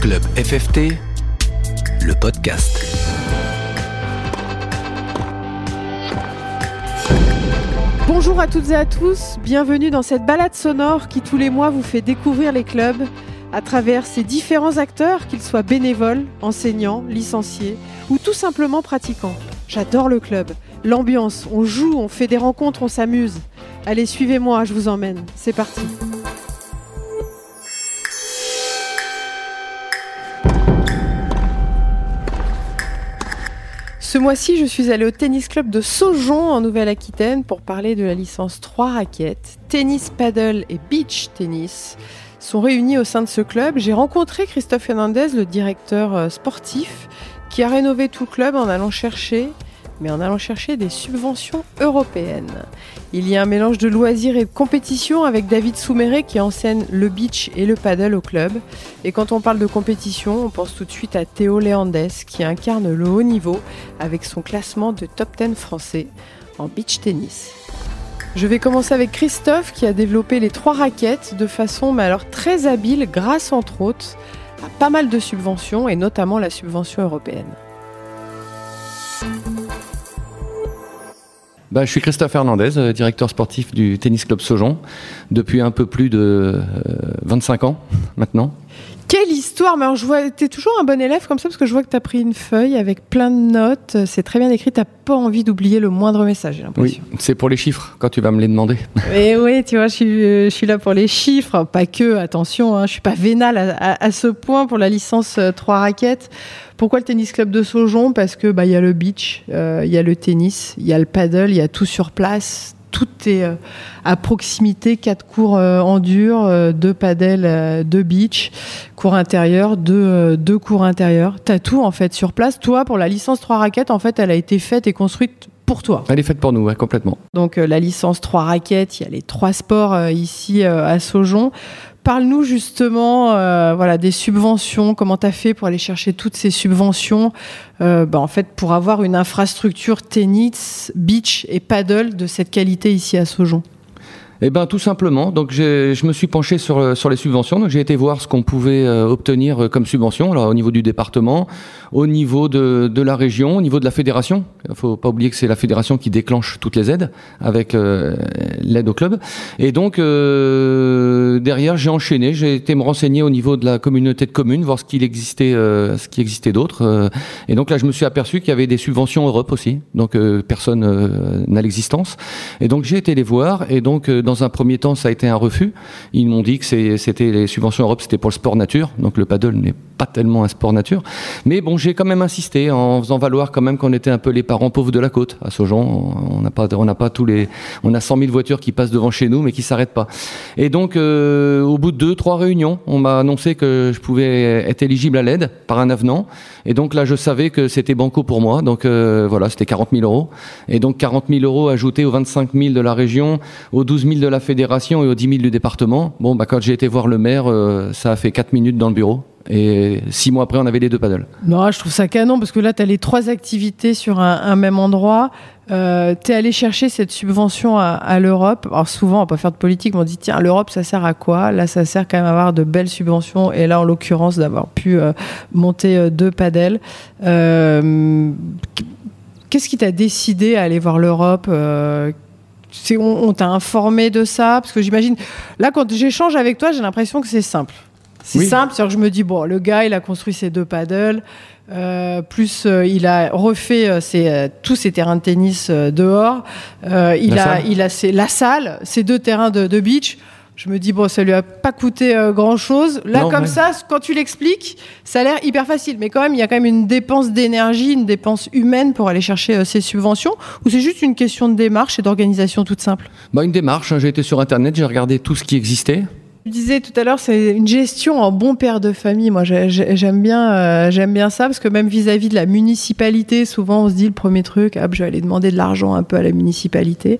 Club FFT, le podcast. Bonjour à toutes et à tous, bienvenue dans cette balade sonore qui tous les mois vous fait découvrir les clubs à travers ces différents acteurs, qu'ils soient bénévoles, enseignants, licenciés ou tout simplement pratiquants. J'adore le club, l'ambiance, on joue, on fait des rencontres, on s'amuse. Allez, suivez-moi, je vous emmène. C'est parti. Ce mois-ci, je suis allée au tennis club de Saujon en Nouvelle-Aquitaine pour parler de la licence 3 raquettes, tennis paddle et beach tennis sont réunis au sein de ce club. J'ai rencontré Christophe Hernandez, le directeur euh, sportif, qui a rénové tout le club en allant chercher mais en allant chercher des subventions européennes. Il y a un mélange de loisirs et de compétition avec David Souméré qui enseigne le beach et le paddle au club. Et quand on parle de compétition, on pense tout de suite à Théo Léandès qui incarne le haut niveau avec son classement de top 10 français en beach tennis. Je vais commencer avec Christophe qui a développé les trois raquettes de façon mais alors très habile grâce entre autres à pas mal de subventions et notamment la subvention européenne. Bah, je suis Christophe Hernandez, euh, directeur sportif du Tennis Club Saujon, depuis un peu plus de 25 euh, ans maintenant. Quelle histoire Mais alors, je vois, t'es toujours un bon élève comme ça parce que je vois que tu as pris une feuille avec plein de notes. C'est très bien écrit. T'as pas envie d'oublier le moindre message, j'ai l'impression. Oui, c'est pour les chiffres quand tu vas me les demander. Et oui, tu vois, je suis, je suis là pour les chiffres, pas que. Attention, hein, je suis pas vénal à, à, ce point pour la licence 3 euh, raquettes. Pourquoi le tennis club de Saujon? Parce que bah il y a le beach, euh, il y a le tennis, il y a le paddle, il y a tout sur place tout est euh, à proximité, quatre cours euh, en dur, euh, deux paddles, deux beach, cours intérieur, deux, deux cours intérieurs. T'as tout en fait sur place. Toi, pour la licence 3 raquettes, en fait, elle a été faite et construite pour toi. Elle est faite pour nous, complètement. Donc la licence 3 raquettes, il y a les trois sports ici à Saujon. Parle-nous justement euh, voilà, des subventions, comment tu as fait pour aller chercher toutes ces subventions, euh, bah, en fait, pour avoir une infrastructure tennis, beach et paddle de cette qualité ici à Saujon? Eh ben tout simplement. Donc je me suis penché sur euh, sur les subventions. Donc j'ai été voir ce qu'on pouvait euh, obtenir euh, comme subvention alors au niveau du département, au niveau de, de la région, au niveau de la fédération. Il faut pas oublier que c'est la fédération qui déclenche toutes les aides avec l'aide au club. Et donc derrière j'ai enchaîné. J'ai été me renseigner au niveau de la communauté de communes, voir ce qu'il existait ce qui existait d'autres. et donc là je me suis aperçu qu'il y avait des subventions Europe aussi. Donc personne n'a l'existence. Et donc j'ai été les voir et donc dans un premier temps, ça a été un refus. Ils m'ont dit que c'était les subventions Europe, c'était pour le sport nature. Donc le paddle n'est pas tellement un sport nature. Mais bon, j'ai quand même insisté en faisant valoir quand même qu'on était un peu les parents pauvres de la côte. À Saujon, on n'a pas, on n'a pas tous les, on a 100 000 voitures qui passent devant chez nous, mais qui s'arrêtent pas. Et donc, euh, au bout de deux, trois réunions, on m'a annoncé que je pouvais être éligible à l'aide par un avenant. Et donc là, je savais que c'était banco pour moi. Donc euh, voilà, c'était 40 000 euros. Et donc 40 000 euros ajoutés aux 25 000 de la région, aux 12 000 de la fédération et aux 10 000 du département. Bon, bah, quand j'ai été voir le maire, euh, ça a fait 4 minutes dans le bureau. Et six mois après, on avait les deux paddles. Non, je trouve ça canon parce que là, tu as les trois activités sur un, même endroit. Euh, tu es allé chercher cette subvention à, l'Europe. Alors souvent, on va pas faire de politique, mais on dit tiens, l'Europe, ça sert à quoi? Là, ça sert quand même à avoir de belles subventions. Et là, en l'occurrence, d'avoir pu euh, monter deux paddles. Qu'est-ce qui t'a décidé à aller voir l'Europe? On, t'a informé de ça Parce que j'imagine, là, quand j'échange avec toi, j'ai l'impression que c'est simple. C'est simple, c'est-à-dire que je me dis, bon, le gars, il a construit ses deux paddles, euh, plus euh, il a refait euh, tous ses terrains de tennis dehors, il, a, il a la salle, ses deux terrains de, de beach. Je me dis, bon, ça lui a pas coûté euh, grand chose. Là, comme ça, quand tu l'expliques, ça a l'air hyper facile. Mais quand même, il y a quand même une dépense d'énergie, une dépense humaine pour aller chercher euh, ces subventions. Ou c'est juste une question de démarche et d'organisation toute simple? Bah, Une démarche. Hein. J'ai été sur Internet, j'ai regardé tout ce qui existait. Tu disais tout à l'heure, c'est une gestion en bon père de famille. Moi, j'aime bien, euh, j'aime bien ça parce que même vis-à-vis de la municipalité, souvent on se dit le premier truc, ah, je vais aller demander de l'argent un peu à la municipalité.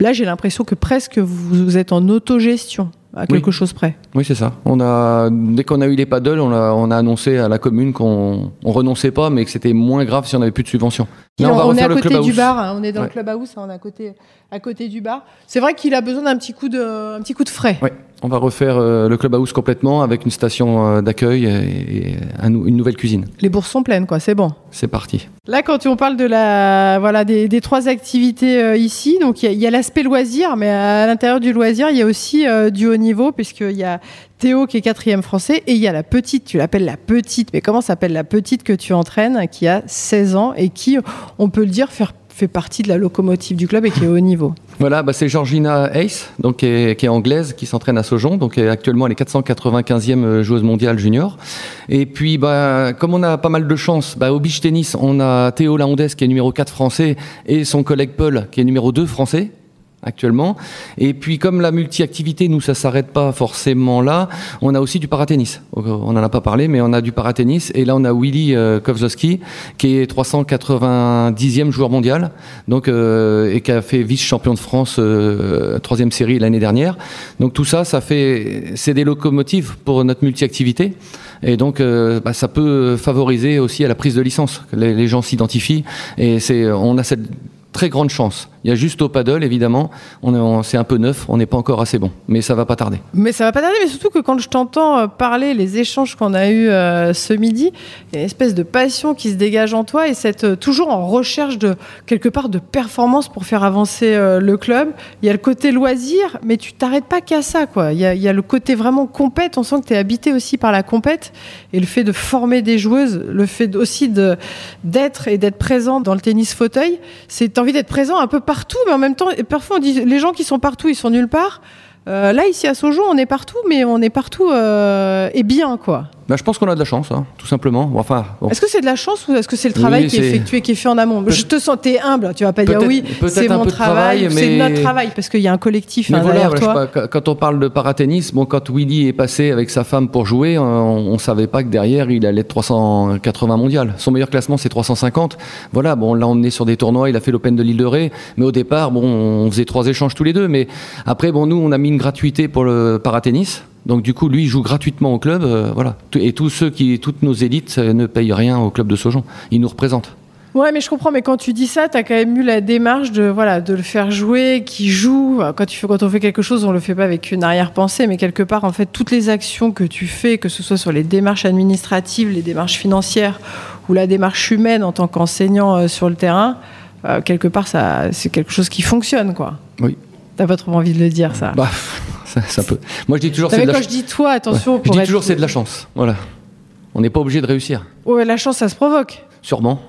Là, j'ai l'impression que presque vous, êtes en autogestion à quelque chose près. Oui, c'est ça. On a, dès qu'on a eu les paddles, on a, on a annoncé à la commune qu'on on renonçait pas, mais que c'était moins grave si on n'avait plus de subventions. Là, on, est à côté du bar, hein. on est dans le club house, hein. on est à côté, à côté du bar. C'est vrai qu'il a besoin d'un petit coup de, un petit coup de frais. Oui. On va refaire euh, le clubhouse complètement avec une station euh, d'accueil et, et un- une nouvelle cuisine. Les bourses sont pleines, quoi, c'est bon. C'est parti. Là, quand on parle de la, voilà, des, des trois activités euh, ici, donc il y a- l'aspect loisir, mais à l'intérieur du loisir, il y a aussi du haut niveau, puisqu'il y a Théo qui est quatrième français, et il y a la petite, tu l'appelles la petite, mais comment s'appelle la petite que tu entraînes, qui a 16 ans et qui, on peut le dire, fait, fait partie de la locomotive du club et qui est au haut niveau? Voilà, bah, c'est Georgina Ace, donc, qui, est, qui est anglaise, qui s'entraîne à Sojon. Donc, est actuellement, elle est 495e joueuse mondiale junior. Et puis, bah, comme on a pas mal de chance, bah, au beach tennis, on a Théo Laondès, qui est numéro 4 français, et son collègue Paul, qui est numéro 2 français actuellement. Et puis comme la multi-activité, nous, ça s'arrête pas forcément là, on a aussi du paratennis. On n'en a pas parlé, mais on a du paratennis. Et là, on a Willy euh, Kovzowski, qui est 390e joueur mondial, donc, euh, et qui a fait vice-champion de France, euh, troisième série l'année dernière. Donc tout ça, ça fait, c'est des locomotives pour notre multi-activité. Et donc, euh, bah, ça peut favoriser aussi à la prise de licence. Les, les gens s'identifient et c'est, on a cette très grande chance. Il y a juste au paddle, évidemment, c'est un peu neuf, on n'est pas encore assez bon, mais ça va pas tarder. Mais ça va pas tarder, mais surtout que quand je t'entends euh, parler, les échanges qu'on a eus euh, ce midi, il y a une espèce de passion qui se dégage en toi et cette euh, toujours en recherche de quelque part de performance pour faire avancer le club. Il y a le côté loisir, mais tu t'arrêtes pas qu'à ça, quoi. Il y, a, le côté vraiment compète. On sent que tu es habité aussi par la compète et le fait de former des joueuses, le fait aussi d'être et d'être présent dans le tennis fauteuil. C'est t'as envie d'être présent un peu partout, mais en même temps, parfois on dit les gens qui sont partout, ils sont nulle part. Euh, là, ici à Sojon, on est partout, mais on est partout euh, et bien, quoi. Bah, je pense qu'on a de la chance, hein, tout simplement. Enfin, bon. Est-ce que c'est de la chance ou est-ce que c'est le travail Oui, qui est effectué, qui est fait en amont? Je te sens, t'es humble, tu vas pas dire oui, c'est mon travail, c'est notre travail, parce qu'il y a un collectif Mais hein, voilà, derrière voilà, je toi. sais pas, quand- on parle de paratennis, bon, quand Willy est passé avec sa femme pour jouer, on, on savait pas que derrière il allait être 380 mondial. Son meilleur classement c'est 350. Voilà, bon, on l'a emmené sur des tournois, il a fait l'Open de l'île de Ré, mais au départ, bon, on faisait trois échanges tous les deux, mais après, bon, nous, on a mis une gratuité pour le paratennis. Donc du coup, lui, il joue gratuitement au club, euh, voilà. Et tous ceux qui, toutes nos élites euh, ne payent rien au club de Sojon. Ils nous représentent. Ouais, mais je comprends. Mais quand tu dis ça, t'as quand même eu la démarche de voilà de le faire jouer, qui joue. Quand tu fais, quand on fait quelque chose, on le fait pas avec une arrière-pensée, mais quelque part, en fait, toutes les actions que tu fais, que ce soit sur les démarches administratives, les démarches financières ou la démarche humaine en tant qu'enseignant euh, sur le terrain, quelque part, ça, c'est quelque chose qui fonctionne, quoi. Oui. T'as pas trop envie de le dire, ça. Bah, ça, ça peut. Moi, je dis toujours, c'est de la quand je dis toi, attention. Ouais. Je pour dis être- toujours, c'est de la chance. Voilà. On n'est pas obligé de réussir. Ouais, la chance, ça se provoque. Sûrement.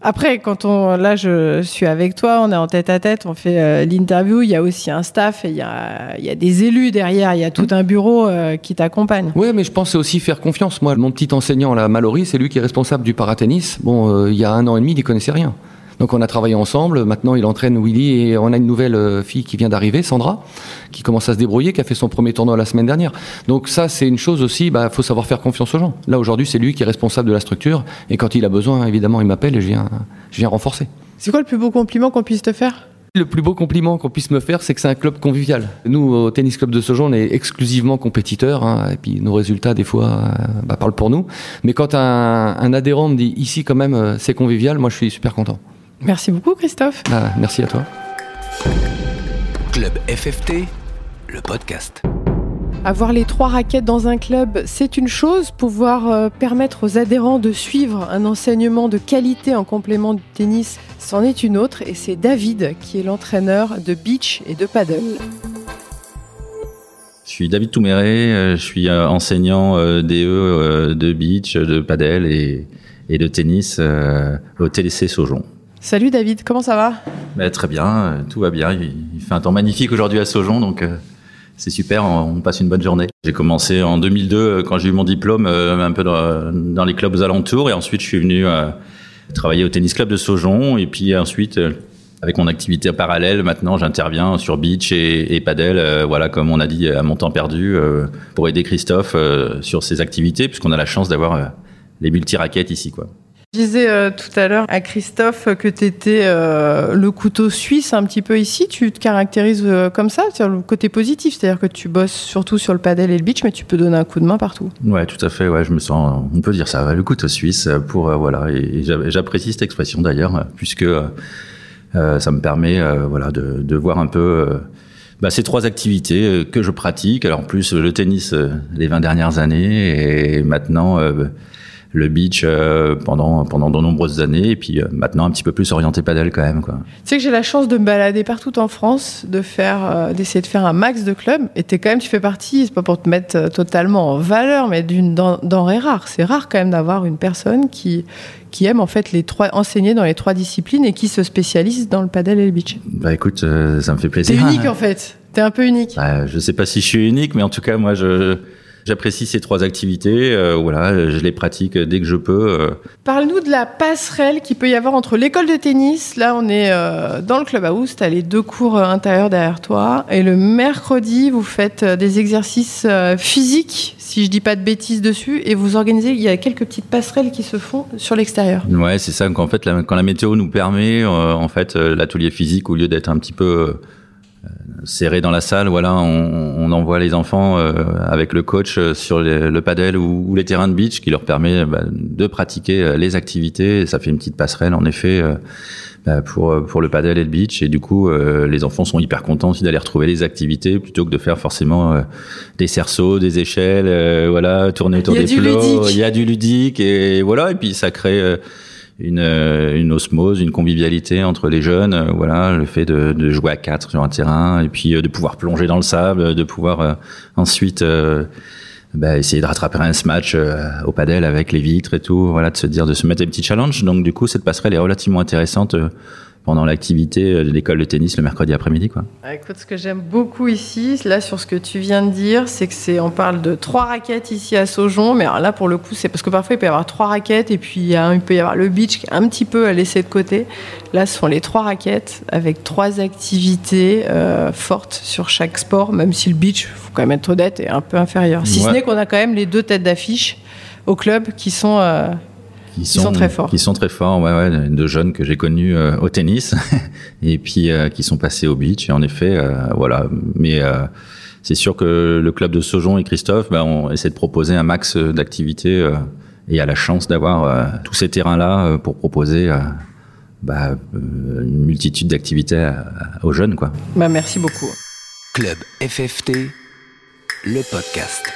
Après, quand on, là, je suis avec toi, on est en tête à tête, on fait euh, l'interview. Il y a aussi un staff et il y a, il y a des élus derrière. Il y a tout un bureau euh, qui t'accompagne. Oui, mais je pense aussi faire confiance. Moi, mon petit enseignant, là, Mallory, c'est lui qui est responsable du paratennis. Bon, euh, il y a un an et demi, il n'y connaissait rien. Donc on a travaillé ensemble. Maintenant, il entraîne Willy et on a une nouvelle euh, fille qui vient d'arriver, Sandra, qui commence à se débrouiller, qui a fait son premier tournoi la semaine dernière. Donc ça, c'est une chose aussi. Il bah, faut savoir faire confiance aux gens. Là, aujourd'hui, c'est lui qui est responsable de la structure. Et quand il a besoin, évidemment, il m'appelle et je viens, je viens renforcer. C'est quoi le plus beau compliment qu'on puisse te faire? Le plus beau compliment qu'on puisse me faire, c'est que c'est un club convivial. Nous, au tennis club de Sojon, on est exclusivement compétiteurs, hein, et puis nos résultats, des fois, euh, bah, parlent pour nous. Mais quand un, un adhérent me dit ici, quand même, euh, c'est convivial, moi, je suis super content. Merci beaucoup, Christophe. Bah, merci à toi. Club FFT, le podcast. Avoir les trois raquettes dans un club, c'est une chose. Pouvoir euh, permettre aux adhérents de suivre un enseignement de qualité en complément du tennis, c'en est une autre. Et c'est David qui est l'entraîneur de beach et de paddle. Je suis David Touméré, euh, je suis euh, enseignant DE de beach, de padel et, et de tennis euh, au TLC Saujon. Salut David, comment ça va? Bah, très bien, euh, tout va bien. Il, fait un temps magnifique aujourd'hui à Saujon, donc euh, c'est super, on, passe une bonne journée. J'ai commencé en 2002 euh, quand j'ai eu mon diplôme un peu dans, les clubs aux alentours et ensuite je suis venu travailler au tennis club de Saujon et puis ensuite avec mon activité parallèle, maintenant j'interviens sur beach et, et padel, euh, voilà comme on a dit à mon temps perdu, pour aider Christophe sur ses activités puisqu'on a la chance d'avoir les multi-raquettes ici quoi. Disais euh, tout à l'heure à Christophe que tu étais le couteau suisse un petit peu ici. Tu te caractérises euh, comme ça, c'est le côté positif, c'est-à-dire que tu bosses surtout sur le padel et le beach, mais tu peux donner un coup de main partout. Ouais, tout à fait. Ouais, je me sens, on peut dire ça, le couteau suisse pour euh, voilà. Et, et j'a- j'apprécie cette expression d'ailleurs, euh, puisque euh, euh, ça me permet, euh, voilà, de, voir un peu euh, bah, ces trois activités euh, que je pratique. Alors en plus le tennis euh, les 20 dernières années et maintenant euh, le beach pendant pendant de nombreuses années et puis maintenant un petit peu plus orienté padel quand même quoi. Tu sais que j'ai la chance de me balader partout en France, de faire d'essayer de faire un max de clubs et es quand même tu fais partie, c'est pas pour te mettre totalement en valeur mais d'une denrée rare. C'est rare quand même d'avoir une personne qui qui aime en fait les trois enseigner dans les trois disciplines et qui se spécialise dans le padel et le beach. Bah écoute, ça me fait plaisir. T'es unique en fait. T'es un peu unique. Bah, je sais pas si je suis unique, mais en tout cas, moi, je, J'apprécie ces trois activités. Euh, voilà, je les pratique dès que je peux. Euh. Parle-nous de la passerelle qu'il peut y avoir entre l'école de tennis. Là, on est euh, dans le clubhouse. Tu as les deux cours intérieurs derrière toi. Et le mercredi, vous faites des exercices physiques, si je dis pas de bêtises dessus. Et vous organisez, il y a quelques petites passerelles qui se font sur l'extérieur. Ouais, c'est ça. En fait, quand la météo nous permet, en fait, l'atelier physique, au lieu d'être un petit peu serré dans la salle, voilà, on, envoie les enfants euh, avec le coach euh, sur le padel ou, les terrains de beach, qui leur permet bah, de pratiquer euh, les activités. ça fait une petite passerelle, en effet, bah, pour pour le padel et le beach. Et du coup, les enfants sont hyper contents aussi d'aller retrouver les activités plutôt que de faire forcément des cerceaux, des échelles, voilà, tourner autour des flots. Il y a du ludique et voilà. Et puis ça crée une, euh, une osmose, une convivialité entre les jeunes. Euh, voilà, le fait de, de, jouer à quatre sur un terrain et puis euh, de pouvoir plonger dans le sable, de pouvoir ensuite bah, essayer de rattraper un match au padel avec les vitres et tout. Voilà, de se dire de se mettre des petits challenges. Donc du coup, cette passerelle est relativement intéressante pendant l'activité de l'école de tennis le mercredi après-midi. Quoi. Ah, écoute, ce que j'aime beaucoup ici, là sur ce que tu viens de dire, c'est que c'est, on parle de trois raquettes ici à Saujon, mais alors là pour le coup, c'est parce que parfois il peut y avoir trois raquettes et puis il, peut y avoir le beach qui est un petit peu à laisser de côté. Là, ce sont les trois raquettes avec trois activités euh, fortes sur chaque sport, même si le beach, faut quand même être honnête, est un peu inférieur. Si ce n'est qu'on a quand même les deux têtes d'affiche au club qui sont euh, qui sont, très forts. Qui sont très forts, ouais, ouais, de jeunes que j'ai connus euh, au tennis et puis euh, qui sont passés au beach. Et en effet, euh, voilà. Mais c'est sûr que le club de Saujon et Christophe, ben, on essaie de proposer un max d'activités et a la chance d'avoir tous ces terrains-là pour proposer. Bah, une multitude d'activités aux jeunes. Quoi. Bah, merci beaucoup. Club FFT, le podcast.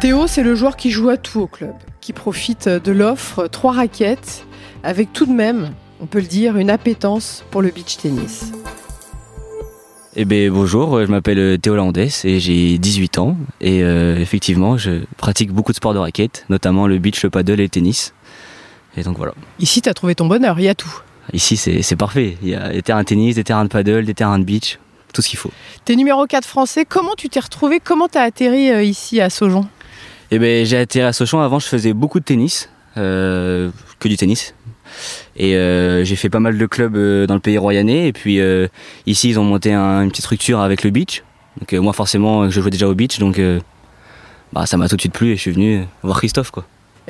Théo, c'est le joueur qui joue à tout au club qui profite de l'offre trois raquettes avec tout de même, on peut le dire, une appétence pour le beach tennis. Eh bien, bonjour, je m'appelle Théo Landès et j'ai 18 ans. Et euh, effectivement, je pratique beaucoup de sports de raquettes, notamment le beach, le paddle et le tennis. Et donc voilà. Ici, tu as trouvé ton bonheur, il y a tout. Ici, c'est parfait. Il y a des terrains de tennis, des terrains de paddle, des terrains de beach, tout ce qu'il faut. T'es numéro 4 français. Comment tu t'es retrouvé? Comment tu as atterri euh, ici à Saujon eh ben, j'ai atterri à Sochaux. Avant, je faisais beaucoup de tennis, euh, que du tennis. Et euh, j'ai fait pas mal de clubs euh, dans le pays royanais. Et puis ici, ils ont monté une petite structure avec le beach. Donc moi, forcément, je jouais déjà au beach, donc bah, ça m'a tout de suite plu et je suis venu voir Christophe.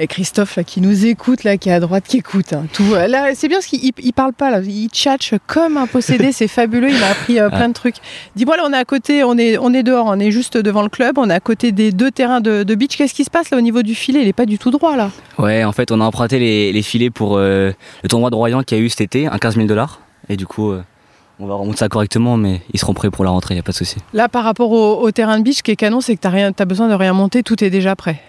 Christophe là, qui nous écoute, là, qui est à droite, qui écoute. Hein, tout. Là, c'est bien parce qu'il il parle pas, là. il tchatche comme un possédé, c'est fabuleux, il m'a appris euh, plein de trucs. Dis-moi, là, on est à côté, on est, on est dehors, on est juste devant le club, on est à côté des deux terrains de, beach. Qu'est-ce qui se passe là au niveau du filet? Il est pas du tout droit là. Ouais, en fait, on a emprunté les, filets pour euh, le tournoi de Royan qui a eu cet été, un 15 000 dollars. Et du coup, euh, on va remonter ça correctement, mais ils seront prêts pour la rentrée, il n'y a pas de souci. Là, par rapport au, terrain de beach, ce qui est canon, c'est que tu as, besoin de rien monter, tout est déjà prêt.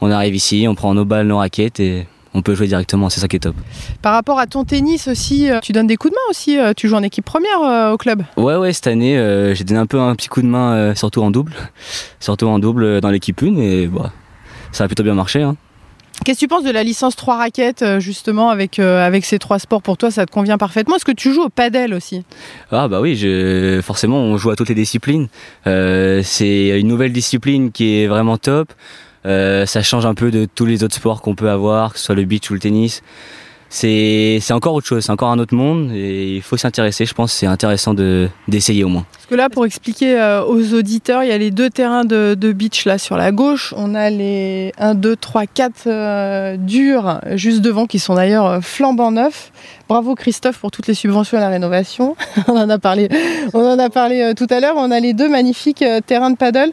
On arrive ici, on prend nos balles, nos raquettes et on peut jouer directement, c'est ça qui est top. Par rapport à ton tennis aussi, euh, tu donnes des coups de main aussi, euh, tu joues en équipe première euh, au club Ouais, ouais, cette année, j'ai donné un peu un petit coup de main, surtout en double, surtout en double dans l'équipe 1 et bah, ça a plutôt bien marché. Hein. Qu'est-ce que tu penses de la licence 3 raquettes, justement, avec, avec ces trois sports Pour toi, ça te convient parfaitement? Est-ce que tu joues au padel aussi? Ah, bah oui, je... forcément, on joue à toutes les disciplines. c'est une nouvelle discipline qui est vraiment top. Euh, ça change un peu de tous les autres sports qu'on peut avoir, que ce soit le beach ou le tennis. C'est encore autre chose, c'est encore un autre monde et il faut s'intéresser, je pense, c'est intéressant d'essayer au moins. Parce que là, pour expliquer euh, aux auditeurs, il y a les deux terrains de, beach là sur la gauche. On a les 1, 2, 3, 4 durs juste devant qui sont d'ailleurs flambant neufs. Bravo Christophe pour toutes les subventions à la rénovation. on en a parlé, on en a parlé euh, tout à l'heure. On a les deux magnifiques terrains de paddle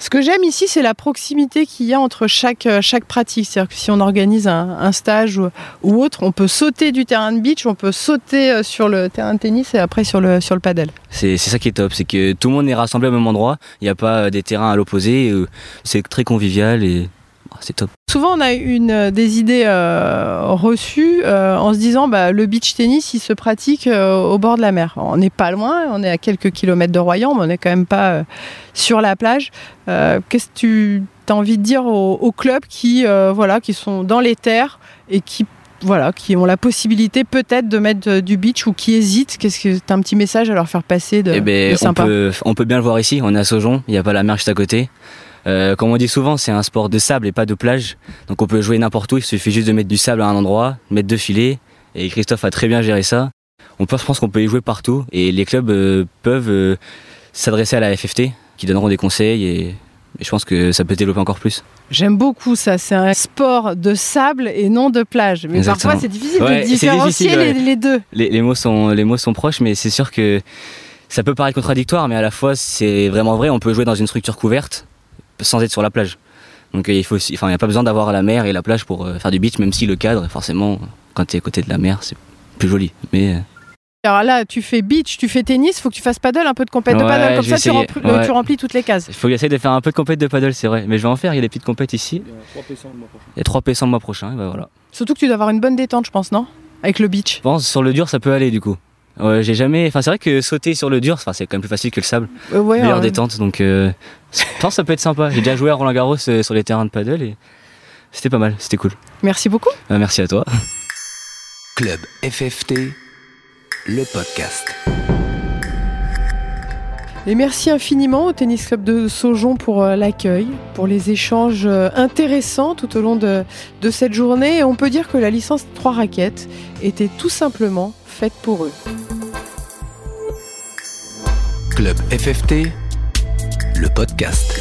Ce que j'aime ici, c'est la proximité qu'il y a entre chaque, euh, pratique. C'est-à-dire que si on organise un, stage ou, autre, on peut sauter du terrain de beach, on peut sauter euh, sur le terrain de tennis et après sur le, sur le paddle. C'est ça qui est top, c'est que tout le monde est rassemblé au même endroit. Il n'y a pas des terrains à l'opposé. C'est très convivial et c'est top. Souvent, on a une euh, des idées euh, reçues euh, en se disant bah, le beach tennis, il se pratique euh, au bord de la mer. On n'est pas loin, on est à quelques kilomètres de Royan, mais on n'est quand même pas sur la plage. Qu'est-ce que tu as envie de dire aux, aux clubs qui, voilà, qui sont dans les terres et qui voilà, qui ont la possibilité peut-être de mettre du beach ou qui hésitent? Qu'est-ce que tu as un petit message à leur faire passer de, eh ben, de sympa? on peut, on peut bien le voir ici, on est à Saujon, il n'y a pas la mer juste à côté. Euh, comme on dit souvent, c'est un sport de sable et pas de plage. Donc on peut jouer n'importe où, il suffit juste de mettre du sable à un endroit, mettre deux filets. Et Christophe a très bien géré ça. On peut, je pense qu'on peut y jouer partout. Et les clubs euh, peuvent euh, s'adresser à la FFT, qui donneront des conseils. Et, et je pense que ça peut développer encore plus. J'aime beaucoup ça. C'est un sport de sable et non de plage. Mais Exactement. parfois, c'est difficile Ouais, de différencier difficile, ouais. les, les deux. Les, les mots sont, les mots sont proches, mais c'est sûr que ça peut paraître contradictoire, mais à la fois c'est vraiment vrai. On peut jouer dans une structure couverte sans être sur la plage. Donc euh, il faut, aussi- enfin, il n'y a pas besoin d'avoir la mer et la plage pour euh, faire du beach, même si le cadre, forcément, quand tu es à côté de la mer, c'est plus joli. Mais euh, Alors là, tu fais beach, tu fais tennis, faut que tu fasses paddle, un peu de compète de paddle. Comme ça, tu remplis, Ouais. tu remplis toutes les cases. il faut essayer de faire un peu de compète de paddle, c'est vrai. Mais je vais en faire, il y a des petites compètes ici. Il y a 3 P100 le mois prochain. Il y a 3 P100 le mois prochain, et ben voilà. Surtout que tu dois avoir une bonne détente, je pense, non? Avec le beach. Je pense sur le dur, ça peut aller du coup. Ouais, j'ai jamais. Enfin, c'est vrai que sauter sur le dur, enfin, c'est quand même plus facile que le sable. Euh, ouais, meilleure euh, détente, donc euh, je pense que ça peut être sympa. J'ai déjà joué à Roland Garros euh, sur les terrains de paddle et c'était pas mal, c'était cool. Merci beaucoup. Euh, merci à toi. Club FFT, le podcast. Et merci infiniment au Tennis Club de Saujon pour euh, l'accueil, pour les échanges intéressants tout au long de, de cette journée. Et on peut dire que la licence 3 raquettes était tout simplement faite pour eux. Club FFT, le podcast.